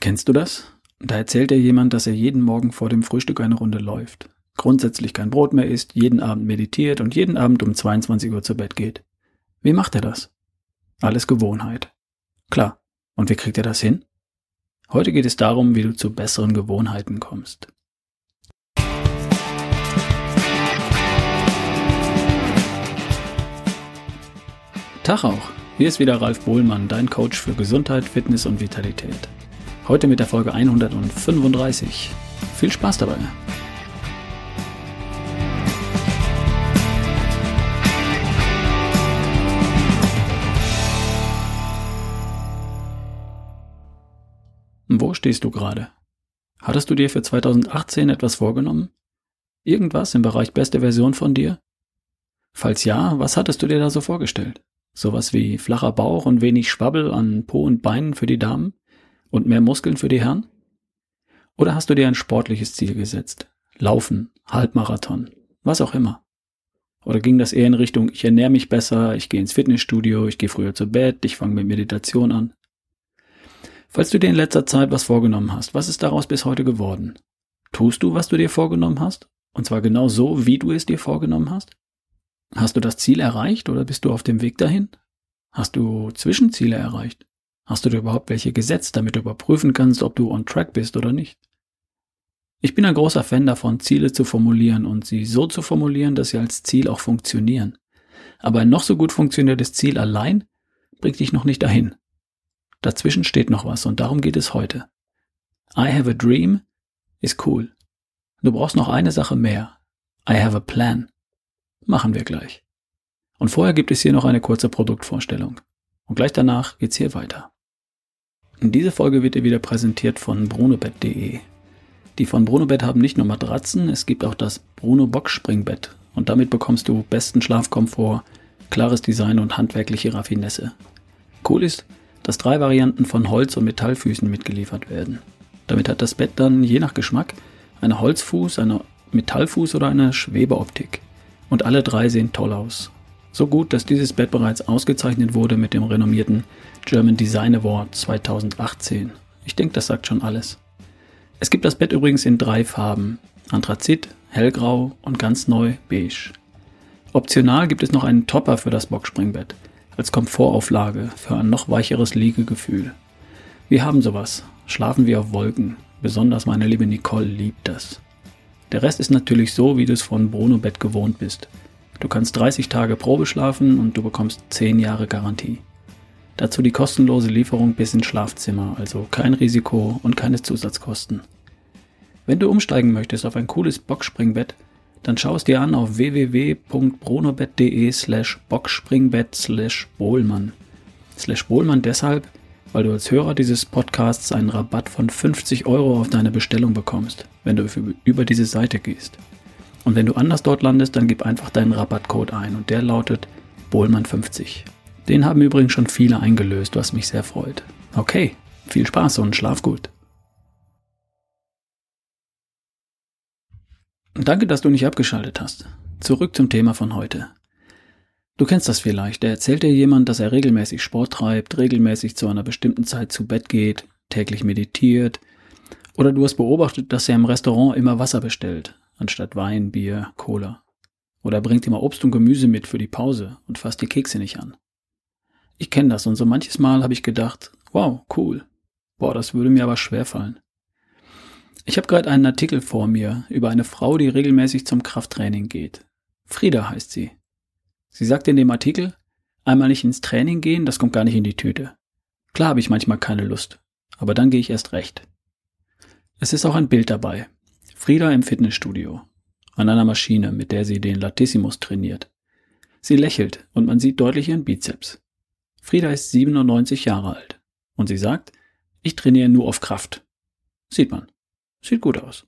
Kennst du das? Da erzählt dir jemand, dass er jeden Morgen vor dem Frühstück eine Runde läuft, grundsätzlich kein Brot mehr isst, jeden Abend meditiert und jeden Abend um 22 Uhr zu Bett geht. Wie macht er das? Alles Gewohnheit. Klar. Und wie kriegt er das hin? Heute geht es darum, wie du zu besseren Gewohnheiten kommst. Tag auch. Hier ist wieder Ralf Bohlmann, dein Coach für Gesundheit, Fitness und Vitalität. Heute mit der Folge 135. Viel Spaß dabei. Wo stehst du gerade? Hattest du dir für 2018 etwas vorgenommen? Irgendwas im Bereich beste Version von dir? Falls ja, was hattest du dir da so vorgestellt? Sowas wie flacher Bauch und wenig Schwabbel an Po und Beinen für die Damen? Und mehr Muskeln für die Herren? Oder hast du dir ein sportliches Ziel gesetzt? Laufen, Halbmarathon, was auch immer. Oder ging das eher in Richtung, ich ernähre mich besser, ich gehe ins Fitnessstudio, ich gehe früher zu Bett, ich fange mit Meditation an? Falls du dir in letzter Zeit was vorgenommen hast, was ist daraus bis heute geworden? Tust du, was du dir vorgenommen hast? Und zwar genau so, wie du es dir vorgenommen hast? Hast du das Ziel erreicht oder bist du auf dem Weg dahin? Hast du Zwischenziele erreicht? Hast du dir überhaupt welche gesetzt, damit du überprüfen kannst, ob du on track bist oder nicht? Ich bin ein großer Fan davon, Ziele zu formulieren und sie so zu formulieren, dass sie als Ziel auch funktionieren. Aber ein noch so gut funktioniertes Ziel allein bringt dich noch nicht dahin. Dazwischen steht noch was und darum geht es heute. I have a dream ist cool. Du brauchst noch eine Sache mehr. I have a plan. Machen wir gleich. Und vorher gibt es hier noch eine kurze Produktvorstellung. Und gleich danach geht's hier weiter. Diese Folge wird dir wieder präsentiert von brunobett.de. Die von Brunobett haben nicht nur Matratzen, es gibt auch das Bruno Box Springbett und damit bekommst du besten Schlafkomfort, klares Design und handwerkliche Raffinesse. Cool ist, dass drei Varianten von Holz- und Metallfüßen mitgeliefert werden. Damit hat das Bett dann je nach Geschmack eine Holzfuß, eine Metallfuß oder eine Schwebeoptik. Und alle drei sehen toll aus. So gut, dass dieses Bett bereits ausgezeichnet wurde mit dem renommierten German Design Award 2018. Ich denke, das sagt schon alles. Es gibt das Bett übrigens in drei Farben. Anthrazit, hellgrau und ganz neu beige. Optional gibt es noch einen Topper für das Boxspringbett als Komfortauflage für ein noch weicheres Liegegefühl. Wir haben sowas. Schlafen wir auf Wolken. Besonders meine liebe Nicole liebt das. Der Rest ist natürlich so, wie du es von Bruno Bett gewohnt bist. Du kannst 30 Tage Probe schlafen und du bekommst 10 Jahre Garantie. Dazu die kostenlose Lieferung bis ins Schlafzimmer, also kein Risiko und keine Zusatzkosten. Wenn du umsteigen möchtest auf ein cooles Boxspringbett, dann schau es dir an auf www.bronobett.de slash boxspringbett slash bohlmann. Slash bohlmann deshalb, weil du als Hörer dieses Podcasts einen Rabatt von 50 Euro auf deine Bestellung bekommst, wenn du über diese Seite gehst. Und wenn du anders dort landest, dann gib einfach deinen Rabattcode ein und der lautet Bohlmann50. Den haben übrigens schon viele eingelöst, was mich sehr freut. Okay, viel Spaß und schlaf gut. Danke, dass du nicht abgeschaltet hast. Zurück zum Thema von heute. Du kennst das vielleicht. Da erzählt dir jemand, dass er regelmäßig Sport treibt, regelmäßig zu einer bestimmten Zeit zu Bett geht, täglich meditiert. Oder du hast beobachtet, dass er im Restaurant immer Wasser bestellt, anstatt Wein, Bier, Cola. Oder bringt immer Obst und Gemüse mit für die Pause und fasst die Kekse nicht an. Ich kenne das und so manches Mal habe ich gedacht, wow, cool. Boah, das würde mir aber schwer fallen. Ich habe gerade einen Artikel vor mir über eine Frau, die regelmäßig zum Krafttraining geht. Frieda heißt sie. Sie sagt in dem Artikel, einmal nicht ins Training gehen, das kommt gar nicht in die Tüte. Klar habe ich manchmal keine Lust, aber dann gehe ich erst recht. Es ist auch ein Bild dabei. Frieda im Fitnessstudio. An einer Maschine, mit der sie den Latissimus trainiert. Sie lächelt und man sieht deutlich ihren Bizeps. Frieda ist 97 Jahre alt. Und sie sagt, ich trainiere nur auf Kraft. Sieht man. Sieht gut aus.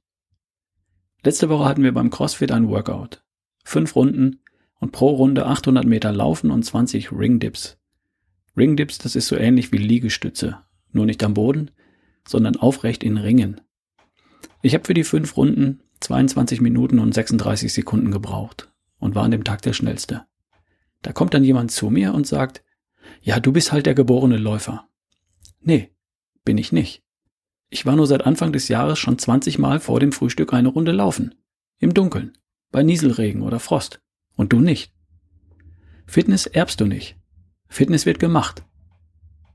Letzte Woche hatten wir beim CrossFit ein Workout. Fünf Runden und pro Runde 800 Meter Laufen und 20 Ringdips. Ringdips, das ist so ähnlich wie Liegestütze. Nur nicht am Boden, sondern aufrecht in Ringen. Ich habe für die fünf Runden 22 Minuten und 36 Sekunden gebraucht und war an dem Tag der schnellste. Da kommt dann jemand zu mir und sagt, ja, du bist halt der geborene Läufer. Nee, bin ich nicht. Ich war nur seit Anfang des Jahres schon 20 Mal vor dem Frühstück eine Runde laufen. Im Dunkeln. Bei Nieselregen oder Frost. Und du nicht. Fitness erbst du nicht. Fitness wird gemacht.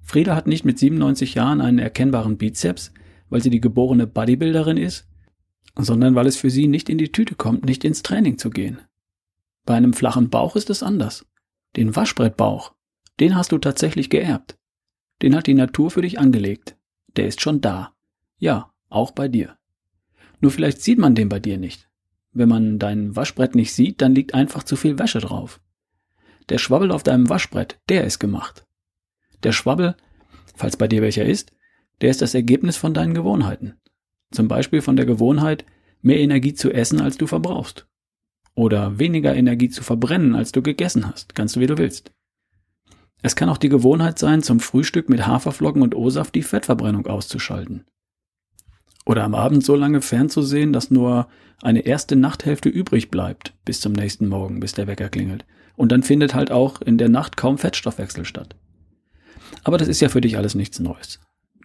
Frieda hat nicht mit 97 Jahren einen erkennbaren Bizeps, weil sie die geborene Bodybuilderin ist, sondern weil es für sie nicht in die Tüte kommt, nicht ins Training zu gehen. Bei einem flachen Bauch ist es anders. Den Waschbrettbauch, den hast du tatsächlich geerbt. Den hat die Natur für dich angelegt. Der ist schon da. Ja, auch bei dir. Nur vielleicht sieht man den bei dir nicht. Wenn man dein Waschbrett nicht sieht, dann liegt einfach zu viel Wäsche drauf. Der Schwabbel auf deinem Waschbrett, der ist gemacht. Der Schwabbel, falls bei dir welcher ist, der ist das Ergebnis von deinen Gewohnheiten. Zum Beispiel von der Gewohnheit, mehr Energie zu essen, als du verbrauchst. Oder weniger Energie zu verbrennen, als du gegessen hast. Kannst du, wie du willst. Es kann auch die Gewohnheit sein, zum Frühstück mit Haferflocken und O-Saft die Fettverbrennung auszuschalten. Oder am Abend so lange fernzusehen, dass nur eine erste Nachthälfte übrig bleibt bis zum nächsten Morgen, bis der Wecker klingelt. Und dann findet halt auch in der Nacht kaum Fettstoffwechsel statt. Aber das ist ja für dich alles nichts Neues.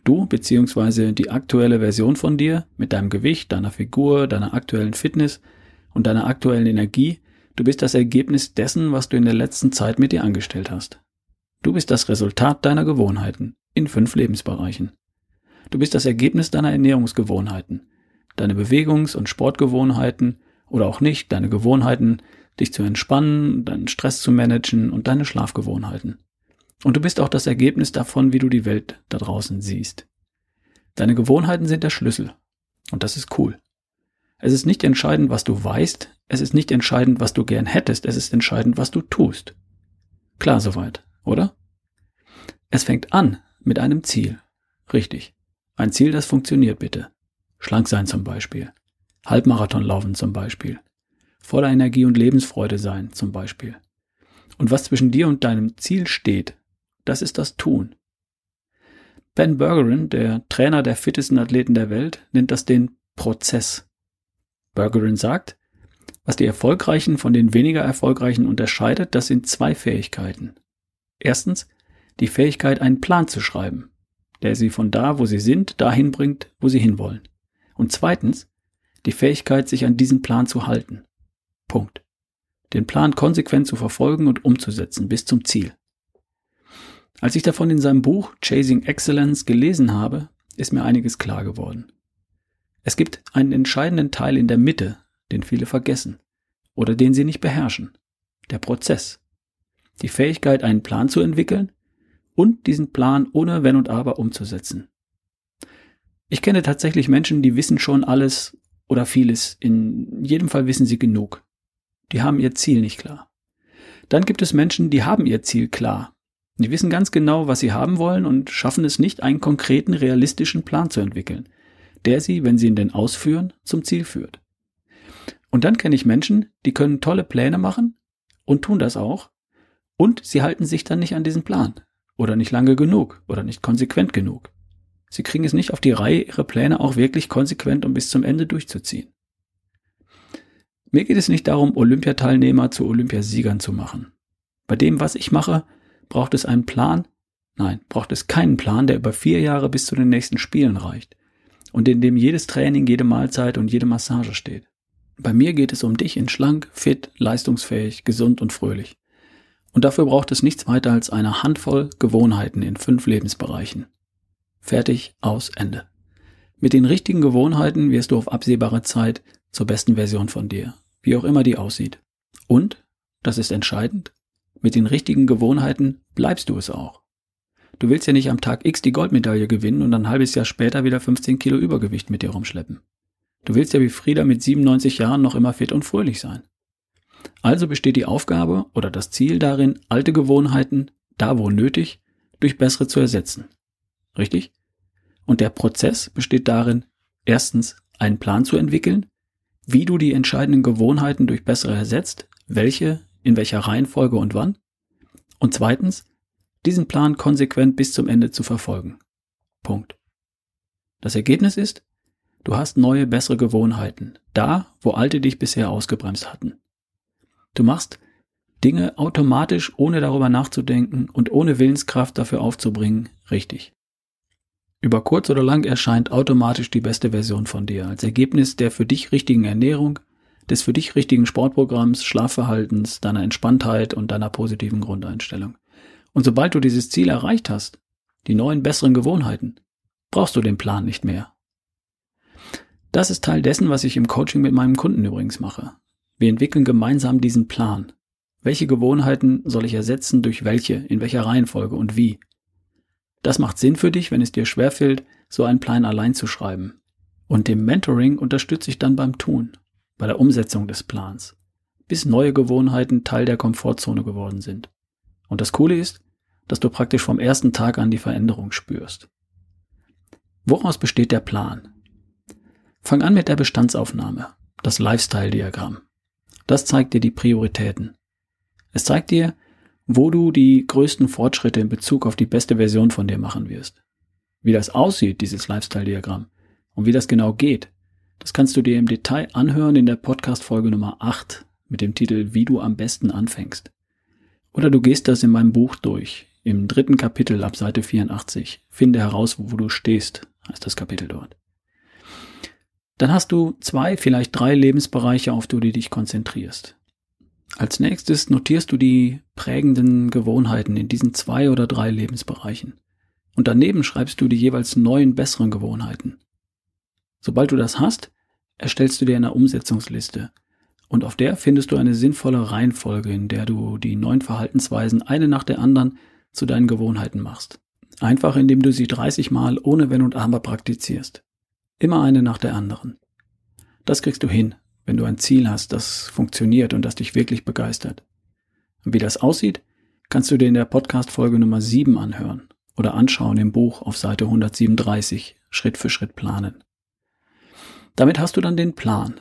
Du bzw. die aktuelle Version von dir mit deinem Gewicht, deiner Figur, deiner aktuellen Fitness und deiner aktuellen Energie, du bist das Ergebnis dessen, was du in der letzten Zeit mit dir angestellt hast. Du bist das Resultat deiner Gewohnheiten in fünf Lebensbereichen. Du bist das Ergebnis deiner Ernährungsgewohnheiten, deine Bewegungs- und Sportgewohnheiten oder auch nicht, deine Gewohnheiten, dich zu entspannen, deinen Stress zu managen und deine Schlafgewohnheiten. Und du bist auch das Ergebnis davon, wie du die Welt da draußen siehst. Deine Gewohnheiten sind der Schlüssel. Und das ist cool. Es ist nicht entscheidend, was du weißt, es ist nicht entscheidend, was du gern hättest, es ist entscheidend, was du tust. Klar soweit, oder? Es fängt an mit einem Ziel. Richtig. Ein Ziel, das funktioniert bitte. Schlank sein zum Beispiel. Halbmarathon laufen zum Beispiel. Voller Energie und Lebensfreude sein zum Beispiel. Und was zwischen dir und deinem Ziel steht, das ist das Tun. Ben Bergeron, der Trainer der fittesten Athleten der Welt, nennt das den Prozess. Bergeron sagt, was die Erfolgreichen von den weniger Erfolgreichen unterscheidet, das sind zwei Fähigkeiten. Erstens die Fähigkeit, einen Plan zu schreiben, der sie von da, wo sie sind, dahin bringt, wo sie hinwollen. Und zweitens die Fähigkeit, sich an diesen Plan zu halten. Punkt. Den Plan konsequent zu verfolgen und umzusetzen bis zum Ziel. Als ich davon in seinem Buch Chasing Excellence gelesen habe, ist mir einiges klar geworden. Es gibt einen entscheidenden Teil in der Mitte, den viele vergessen oder den sie nicht beherrschen. Der Prozess. Die Fähigkeit, einen Plan zu entwickeln und diesen Plan ohne Wenn und Aber umzusetzen. Ich kenne tatsächlich Menschen, die wissen schon alles oder vieles. In jedem Fall wissen sie genug. Die haben ihr Ziel nicht klar. Dann gibt es Menschen, die haben ihr Ziel klar, die wissen ganz genau, was sie haben wollen und schaffen es nicht, einen konkreten, realistischen Plan zu entwickeln, der sie, wenn sie ihn denn ausführen, zum Ziel führt. Und dann kenne ich Menschen, die können tolle Pläne machen und tun das auch, und sie halten sich dann nicht an diesen Plan oder nicht lange genug oder nicht konsequent genug. Sie kriegen es nicht auf die Reihe, ihre Pläne auch wirklich konsequent und bis zum Ende durchzuziehen. Mir geht es nicht darum, Olympiateilnehmer zu Olympiasiegern zu machen. Bei dem, was ich mache, Braucht es einen Plan? Nein, braucht es keinen Plan, der über vier Jahre bis zu den nächsten Spielen reicht und in dem jedes Training, jede Mahlzeit und jede Massage steht. Bei mir geht es um dich in schlank, fit, leistungsfähig, gesund und fröhlich. Und dafür braucht es nichts weiter als eine Handvoll Gewohnheiten in fünf Lebensbereichen. Fertig, aus, Ende. Mit den richtigen Gewohnheiten wirst du auf absehbare Zeit zur besten Version von dir, wie auch immer die aussieht. Und, das ist entscheidend, mit den richtigen Gewohnheiten bleibst du es auch. Du willst ja nicht am Tag X die Goldmedaille gewinnen und ein halbes Jahr später wieder 15 Kilo Übergewicht mit dir rumschleppen. Du willst ja wie Frieda mit 97 Jahren noch immer fit und fröhlich sein. Also besteht die Aufgabe oder das Ziel darin, alte Gewohnheiten, da wo nötig, durch bessere zu ersetzen. Richtig? Und der Prozess besteht darin, erstens einen Plan zu entwickeln, wie du die entscheidenden Gewohnheiten durch bessere ersetzt, welche in welcher Reihenfolge und wann. Und zweitens, diesen Plan konsequent bis zum Ende zu verfolgen. Punkt. Das Ergebnis ist, du hast neue, bessere Gewohnheiten, da, wo alte dich bisher ausgebremst hatten. Du machst Dinge automatisch, ohne darüber nachzudenken und ohne Willenskraft dafür aufzubringen, richtig. Über kurz oder lang erscheint automatisch die beste Version von dir als Ergebnis der für dich richtigen Ernährung, des für dich richtigen Sportprogramms, Schlafverhaltens, deiner Entspanntheit und deiner positiven Grundeinstellung. Und sobald du dieses Ziel erreicht hast, die neuen besseren Gewohnheiten, brauchst du den Plan nicht mehr. Das ist Teil dessen, was ich im Coaching mit meinem Kunden übrigens mache. Wir entwickeln gemeinsam diesen Plan. Welche Gewohnheiten soll ich ersetzen durch welche, in welcher Reihenfolge und wie? Das macht Sinn für dich, wenn es dir schwerfällt, so einen Plan allein zu schreiben. Und dem Mentoring unterstütze ich dann beim Tun, bei der Umsetzung des Plans, bis neue Gewohnheiten Teil der Komfortzone geworden sind. Und das Coole ist, dass du praktisch vom ersten Tag an die Veränderung spürst. Woraus besteht der Plan? Fang an mit der Bestandsaufnahme, das Lifestyle-Diagramm. Das zeigt dir die Prioritäten. Es zeigt dir, wo du die größten Fortschritte in Bezug auf die beste Version von dir machen wirst. Wie das aussieht, dieses Lifestyle-Diagramm, und wie das genau geht, das kannst du dir im Detail anhören in der Podcast-Folge Nummer 8 mit dem Titel Wie du am besten anfängst. Oder du gehst das in meinem Buch durch, im dritten Kapitel ab Seite 84. Finde heraus, wo du stehst, heißt das Kapitel dort. Dann hast du zwei, vielleicht drei Lebensbereiche, auf die du dich konzentrierst. Als nächstes notierst du die prägenden Gewohnheiten in diesen zwei oder drei Lebensbereichen. Und daneben schreibst du die jeweils neuen, besseren Gewohnheiten. Sobald du das hast, erstellst du dir eine Umsetzungsliste. Und auf der findest du eine sinnvolle Reihenfolge, in der du die neuen Verhaltensweisen eine nach der anderen zu deinen Gewohnheiten machst. Einfach indem du sie 30 Mal ohne Wenn und Aber praktizierst. Immer eine nach der anderen. Das kriegst du hin, wenn du ein Ziel hast, das funktioniert und das dich wirklich begeistert. Und wie das aussieht, kannst du dir in der Podcast-Folge Nummer 7 anhören oder anschauen im Buch auf Seite 137 Schritt für Schritt planen. Damit hast du dann den Plan.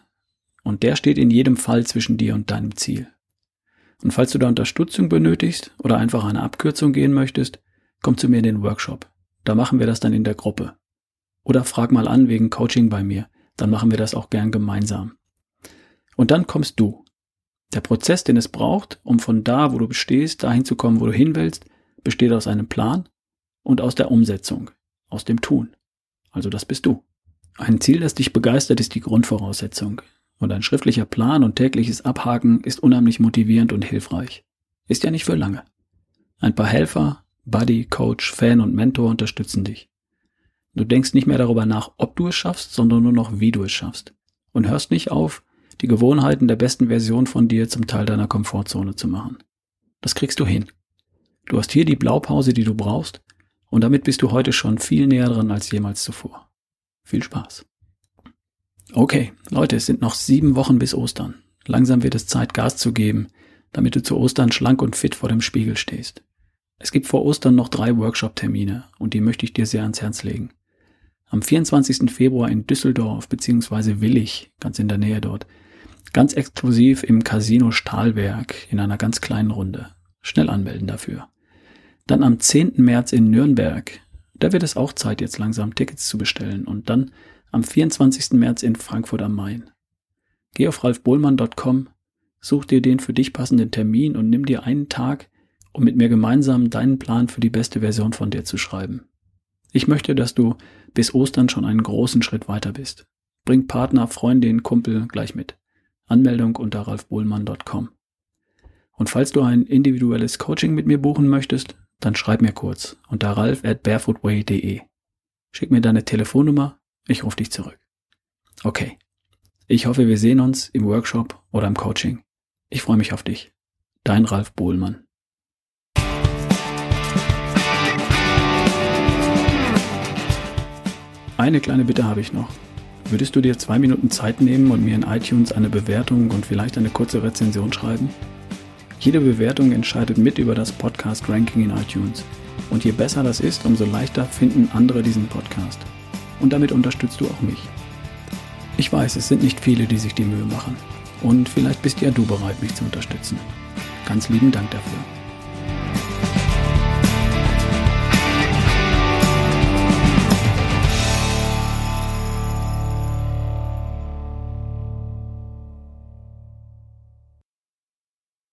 Und der steht in jedem Fall zwischen dir und deinem Ziel. Und falls du da Unterstützung benötigst oder einfach eine Abkürzung gehen möchtest, komm zu mir in den Workshop. Da machen wir das dann in der Gruppe. Oder frag mal an wegen Coaching bei mir. Dann machen wir das auch gern gemeinsam. Und dann kommst du. Der Prozess, den es braucht, um von da, wo du stehst, dahin zu kommen, wo du hin willst, besteht aus einem Plan und aus der Umsetzung, aus dem Tun. Also das bist du. Ein Ziel, das dich begeistert, ist die Grundvoraussetzung. Und ein schriftlicher Plan und tägliches Abhaken ist unheimlich motivierend und hilfreich. Ist ja nicht für lange. Ein paar Helfer, Buddy, Coach, Fan und Mentor unterstützen dich. Du denkst nicht mehr darüber nach, ob du es schaffst, sondern nur noch, wie du es schaffst. Und hörst nicht auf, die Gewohnheiten der besten Version von dir zum Teil deiner Komfortzone zu machen. Das kriegst du hin. Du hast hier die Blaupause, die du brauchst, und damit bist du heute schon viel näher dran als jemals zuvor. Viel Spaß. Okay, Leute, es sind noch sieben Wochen bis Ostern. Langsam wird es Zeit, Gas zu geben, damit du zu Ostern schlank und fit vor dem Spiegel stehst. Es gibt vor Ostern noch drei Workshop-Termine und die möchte ich dir sehr ans Herz legen. Am 24. Februar in Düsseldorf bzw. Willig, ganz in der Nähe dort, ganz exklusiv im Casino Stahlwerk in einer ganz kleinen Runde. Schnell anmelden dafür. Dann am 10. März in Nürnberg da wird es auch Zeit, jetzt langsam Tickets zu bestellen. Und dann am 24. März in Frankfurt am Main. Geh auf ralfbohlmann.com, such dir den für dich passenden Termin und nimm dir einen Tag, um mit mir gemeinsam deinen Plan für die beste Version von dir zu schreiben. Ich möchte, dass du bis Ostern schon einen großen Schritt weiter bist. Bring Partner, Freundin, Kumpel gleich mit. Anmeldung unter ralfbohlmann.com. Und falls du ein individuelles Coaching mit mir buchen möchtest, dann schreib mir kurz unter ralf at barefootway.de. Schick mir deine Telefonnummer, ich rufe dich zurück. Okay. Ich hoffe, wir sehen uns im Workshop oder im Coaching. Ich freue mich auf dich. Dein Ralf Bohlmann. Eine kleine Bitte habe ich noch. Würdest du dir zwei Minuten Zeit nehmen und mir in iTunes eine Bewertung und vielleicht eine kurze Rezension schreiben? Jede Bewertung entscheidet mit über das Podcast-Ranking in iTunes. Und je besser das ist, umso leichter finden andere diesen Podcast. Und damit unterstützt du auch mich. Ich weiß, es sind nicht viele, die sich die Mühe machen. Und vielleicht bist ja du bereit, mich zu unterstützen. Ganz lieben Dank dafür.